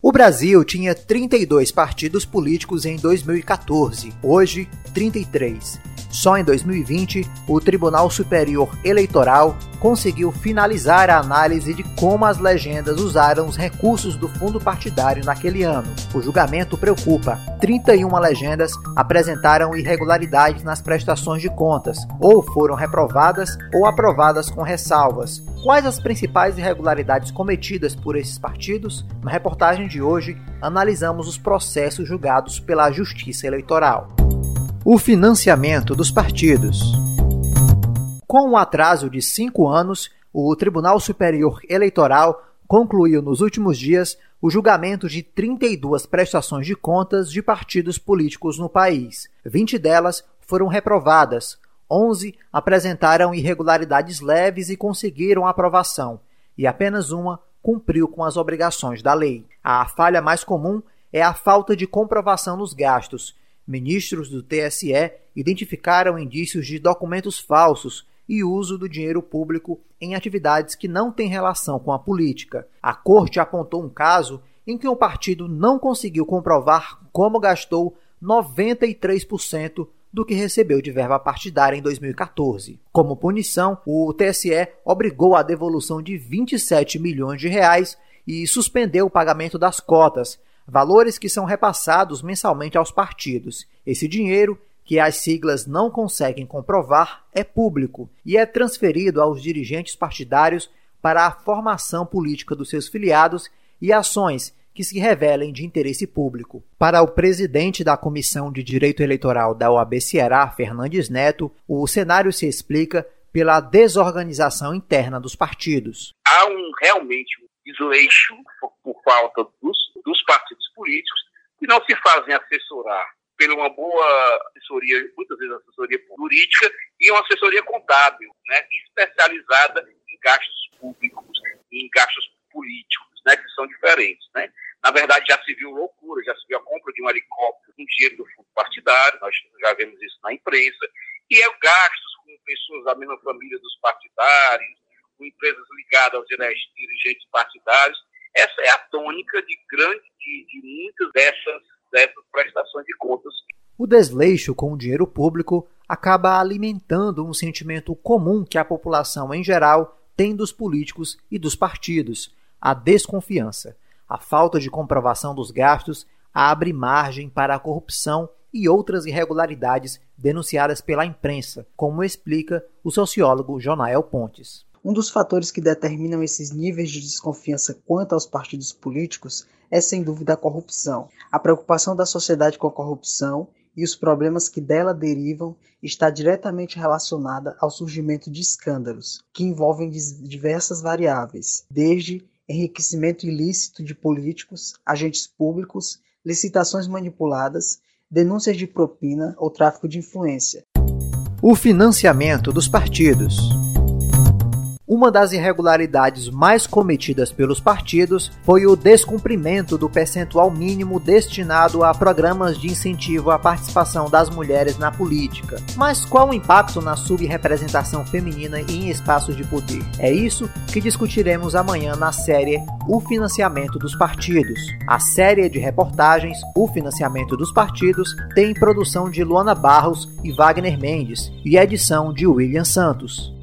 O Brasil tinha 32 partidos políticos em 2014, hoje 33. Só em 2020, o Tribunal Superior Eleitoral conseguiu finalizar a análise de como as legendas usaram os recursos do fundo partidário naquele ano. O julgamento preocupa. 31 legendas apresentaram irregularidades nas prestações de contas, ou foram reprovadas ou aprovadas com ressalvas. Quais as principais irregularidades cometidas por esses partidos? Na reportagem de hoje, analisamos os processos julgados pela Justiça Eleitoral o financiamento dos partidos. Com um atraso de cinco anos, o Tribunal Superior Eleitoral concluiu nos últimos dias o julgamento de 32 prestações de contas de partidos políticos no país. 20 delas foram reprovadas, 11 apresentaram irregularidades leves e conseguiram aprovação, e apenas uma cumpriu com as obrigações da lei. A falha mais comum é a falta de comprovação nos gastos, Ministros do TSE identificaram indícios de documentos falsos e uso do dinheiro público em atividades que não têm relação com a política. A corte apontou um caso em que o partido não conseguiu comprovar como gastou 93% do que recebeu de verba partidária em 2014. Como punição, o TSE obrigou a devolução de 27 milhões de reais e suspendeu o pagamento das cotas, valores que são repassados mensalmente aos partidos. Esse dinheiro, que as siglas não conseguem comprovar, é público e é transferido aos dirigentes partidários para a formação política dos seus filiados e ações que se revelem de interesse público. Para o presidente da Comissão de Direito Eleitoral da OAB Ceará, Fernandes Neto, o cenário se explica pela desorganização interna dos partidos. Há um realmente um desleixo por, por falta dos, dos partidos políticos que não se fazem assessorar pela uma boa assessoria, muitas vezes assessoria jurídica e uma assessoria contábil, né, especializada em gastos públicos e em gastos políticos, né, que são diferentes, né. Na verdade, já se viu loucura, já se viu a compra de um helicóptero com dinheiro do fundo partidário, nós já vemos isso na imprensa, e é gastos com pessoas da mesma família dos partidários, com empresas ligadas aos dirigentes partidários. Essa é a tônica de grande, de, de muitas dessas, dessas prestações de contas. O desleixo com o dinheiro público acaba alimentando um sentimento comum que a população em geral tem dos políticos e dos partidos: a desconfiança. A falta de comprovação dos gastos abre margem para a corrupção e outras irregularidades denunciadas pela imprensa, como explica o sociólogo Jonael Pontes. Um dos fatores que determinam esses níveis de desconfiança quanto aos partidos políticos é sem dúvida a corrupção. A preocupação da sociedade com a corrupção e os problemas que dela derivam está diretamente relacionada ao surgimento de escândalos, que envolvem diversas variáveis, desde enriquecimento ilícito de políticos, agentes públicos, licitações manipuladas, denúncias de propina ou tráfico de influência. O financiamento dos partidos. Uma das irregularidades mais cometidas pelos partidos foi o descumprimento do percentual mínimo destinado a programas de incentivo à participação das mulheres na política. Mas qual o impacto na subrepresentação feminina em espaços de poder? É isso que discutiremos amanhã na série O Financiamento dos Partidos. A série de reportagens O Financiamento dos Partidos tem produção de Luana Barros e Wagner Mendes e edição de William Santos.